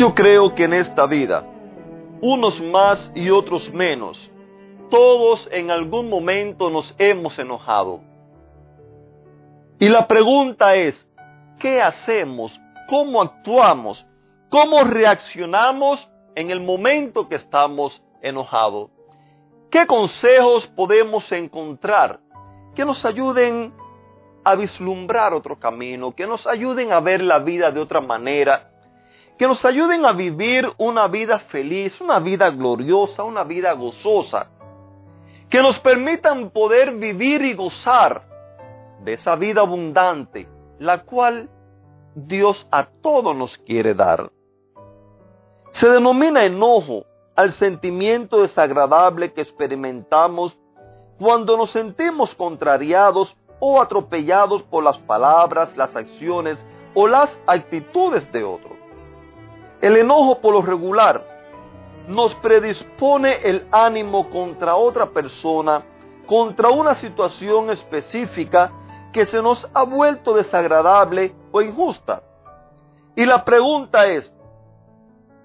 Yo creo que en esta vida, unos más y otros menos, todos en algún momento nos hemos enojado. Y la pregunta es, ¿qué hacemos? ¿Cómo actuamos? ¿Cómo reaccionamos en el momento que estamos enojados? ¿Qué consejos podemos encontrar que nos ayuden a vislumbrar otro camino, que nos ayuden a ver la vida de otra manera, que nos ayuden a vivir una vida feliz, una vida gloriosa, una vida gozosa, que nos permitan poder vivir y gozar de esa vida abundante, la cual Dios a todos nos quiere dar. Se denomina enojo al sentimiento desagradable que experimentamos cuando nos sentimos contrariados o atropellados por las palabras, las acciones o las actitudes de otros. El enojo por lo regular nos predispone el ánimo contra otra persona, contra una situación específica que se nos ha vuelto desagradable o injusta. Y la pregunta es,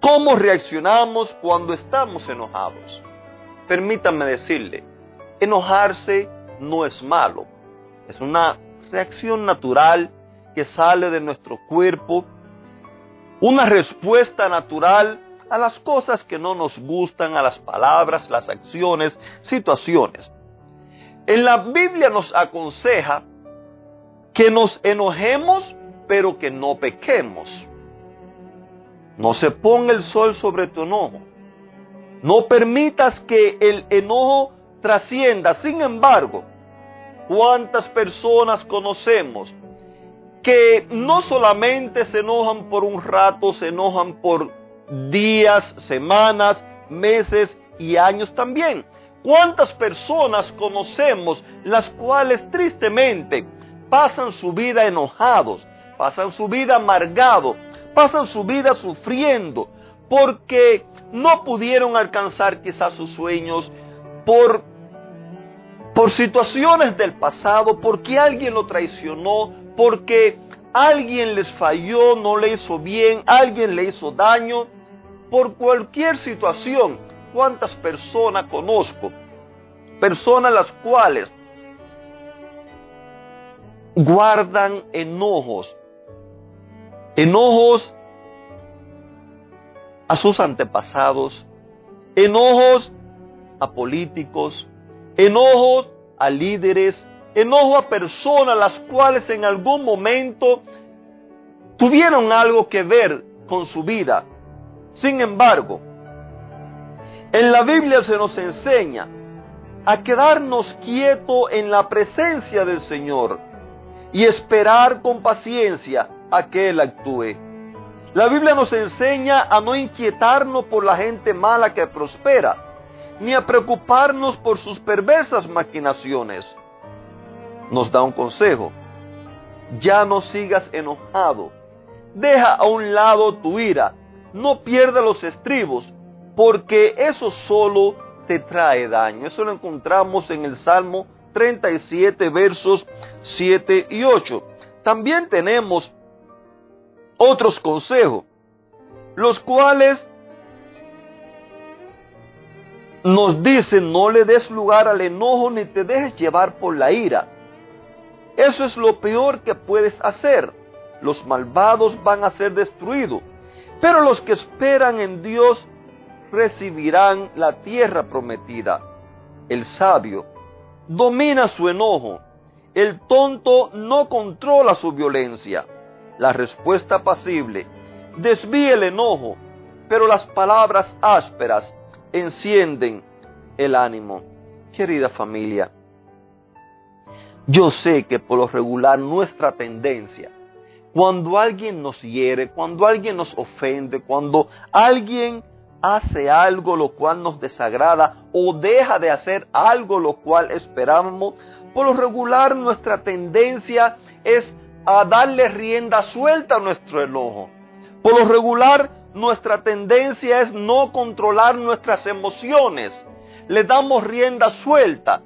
¿cómo reaccionamos cuando estamos enojados? Permítanme decirle, enojarse no es malo, es una reacción natural que sale de nuestro cuerpo una respuesta natural a las cosas que no nos gustan, a las palabras, las acciones, situaciones. En la Biblia nos aconseja que nos enojemos, pero que no pequemos. No se ponga el sol sobre tu enojo. No permitas que el enojo trascienda. Sin embargo, ¿cuántas personas conocemos que no solamente se enojan por un rato, se enojan por días, semanas, meses y años también. ¿Cuántas personas conocemos las cuales tristemente pasan su vida enojados, pasan su vida amargados, pasan su vida sufriendo porque no pudieron alcanzar quizás sus sueños por por situaciones del pasado, porque alguien lo traicionó, porque alguien les falló, no le hizo bien, alguien le hizo daño, por cualquier situación. ¿Cuántas personas conozco? Personas las cuales guardan enojos, enojos a sus antepasados, enojos a políticos, enojos a líderes, enojo a personas las cuales en algún momento tuvieron algo que ver con su vida. Sin embargo, en la Biblia se nos enseña a quedarnos quietos en la presencia del Señor y esperar con paciencia a que Él actúe. La Biblia nos enseña a no inquietarnos por la gente mala que prospera, ni a preocuparnos por sus perversas maquinaciones nos da un consejo. Ya no sigas enojado. Deja a un lado tu ira. No pierdas los estribos, porque eso solo te trae daño. Eso lo encontramos en el Salmo 37, versos 7 y 8. También tenemos otros consejos, los cuales nos dicen no le des lugar al enojo ni te dejes llevar por la ira. Eso es lo peor que puedes hacer. Los malvados van a ser destruidos, pero los que esperan en Dios recibirán la tierra prometida. El sabio domina su enojo, el tonto no controla su violencia. La respuesta pasible desvía el enojo, pero las palabras ásperas encienden el ánimo. Querida familia, yo sé que por lo regular nuestra tendencia Cuando alguien nos hiere, cuando alguien nos ofende, cuando alguien hace algo lo cual nos desagrada o deja de hacer algo lo cual esperábamos, por lo regular nuestra tendencia es a darle rienda suelta a nuestro enojo. Por lo regular nuestra tendencia es no controlar nuestras emociones. Le damos rienda suelta.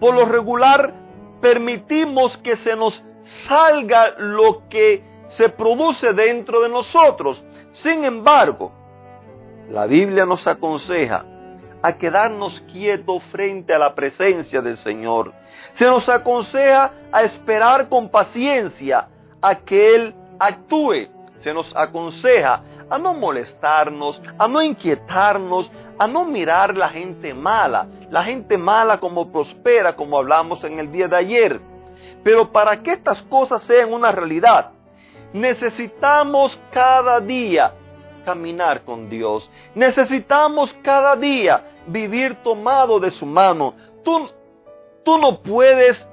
Por lo regular permitimos que se nos salga lo que se produce dentro de nosotros. Sin embargo, la Biblia nos aconseja a quedarnos quietos frente a la presencia del Señor. Se nos aconseja a esperar con paciencia a que Él actúe. Se nos aconseja a no molestarnos, a no inquietarnos, a no mirar la gente mala, la gente mala como prospera, como hablamos en el día de ayer. Pero para que estas cosas sean una realidad, necesitamos cada día caminar con Dios. Necesitamos cada día vivir tomado de su mano. Tú, tú no puedes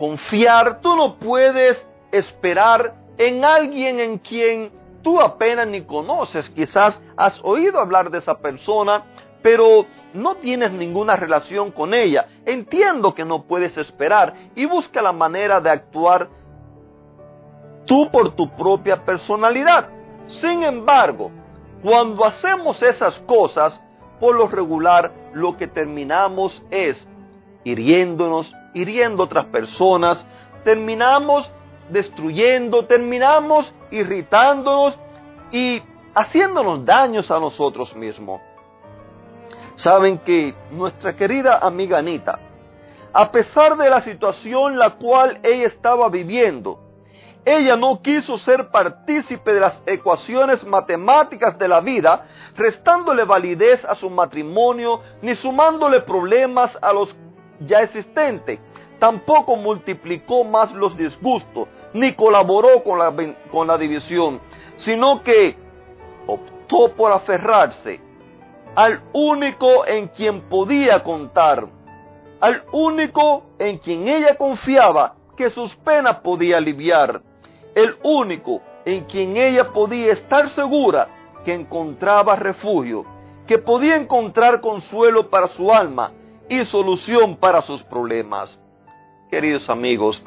confiar, tú no puedes esperar en alguien en quien tú apenas ni conoces. Quizás has oído hablar de esa persona, pero no tienes ninguna relación con ella. Entiendo que no puedes esperar y busca la manera de actuar tú por tu propia personalidad. Sin embargo, cuando hacemos esas cosas, por lo regular lo que terminamos es hiriéndonos, hiriendo otras personas, terminamos destruyendo, terminamos irritándonos y haciéndonos daños a nosotros mismos. Saben que nuestra querida amiga Anita, a pesar de la situación la cual ella estaba viviendo, ella no quiso ser partícipe de las ecuaciones matemáticas de la vida, restándole validez a su matrimonio, ni sumándole problemas a los ya existentes. Tampoco multiplicó más los disgustos, ni colaboró con la, con la división, sino que optó por aferrarse al único en quien podía contar, al único en quien ella confiaba que sus penas podía aliviar, el único en quien ella podía estar segura que encontraba refugio, que podía encontrar consuelo para su alma y solución para sus problemas. Queridos amigos,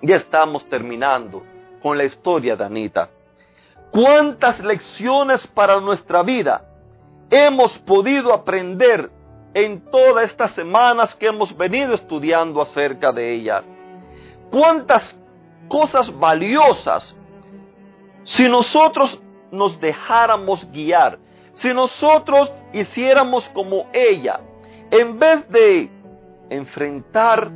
ya estamos terminando con la historia de Anita. ¿Cuántas lecciones para nuestra vida hemos podido aprender en todas estas semanas que hemos venido estudiando acerca de ella? ¿Cuántas cosas valiosas si nosotros nos dejáramos guiar? Si nosotros hiciéramos como ella, en vez de enfrentar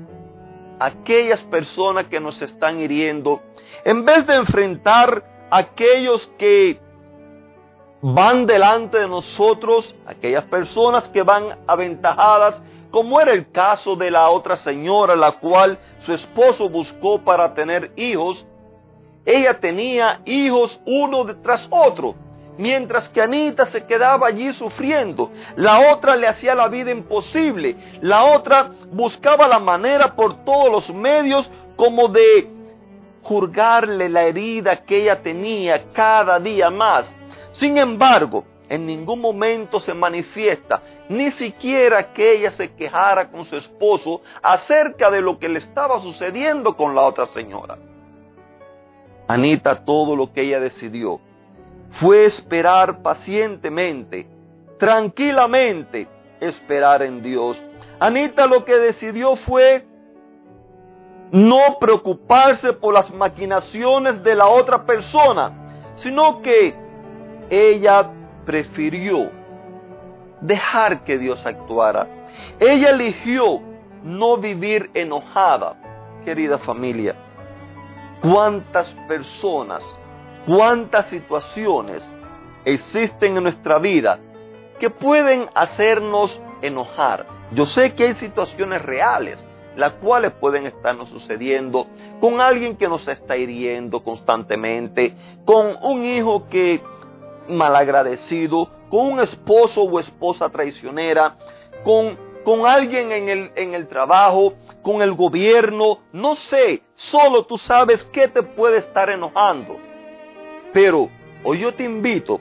aquellas personas que nos están hiriendo, en vez de enfrentar aquellos que van delante de nosotros, aquellas personas que van aventajadas, como era el caso de la otra señora, la cual su esposo buscó para tener hijos, ella tenía hijos uno tras otro, mientras que Anita se quedaba allí sufriendo. La otra le hacía la vida imposible, la otra buscaba la manera por todos los medios como de juzgarle la herida que ella tenía cada día más. Sin embargo, en ningún momento se manifiesta, ni siquiera que ella se quejara con su esposo acerca de lo que le estaba sucediendo con la otra señora. Anita todo lo que ella decidió fue esperar pacientemente, tranquilamente, esperar en Dios. Anita lo que decidió fue no preocuparse por las maquinaciones de la otra persona, sino que ella prefirió dejar que Dios actuara. Ella eligió no vivir enojada, querida familia. ¿Cuántas personas, cuántas situaciones existen en nuestra vida que pueden hacernos enojar? Yo sé que hay situaciones reales las cuales pueden estarnos sucediendo con alguien que nos está hiriendo constantemente, con un hijo que malagradecido, con un esposo o esposa traicionera, con con alguien en el, en el trabajo, con el gobierno, no sé, solo tú sabes qué te puede estar enojando. Pero hoy yo te invito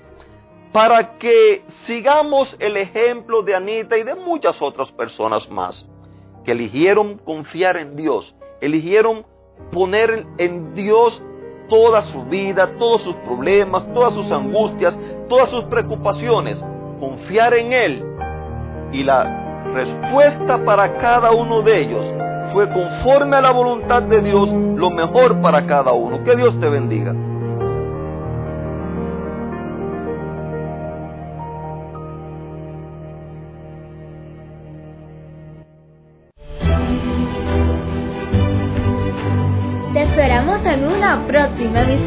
para que sigamos el ejemplo de Anita y de muchas otras personas más que eligieron confiar en Dios, eligieron poner en Dios toda su vida, todos sus problemas, todas sus angustias, todas sus preocupaciones, confiar en Él. Y la respuesta para cada uno de ellos fue conforme a la voluntad de Dios, lo mejor para cada uno. Que Dios te bendiga.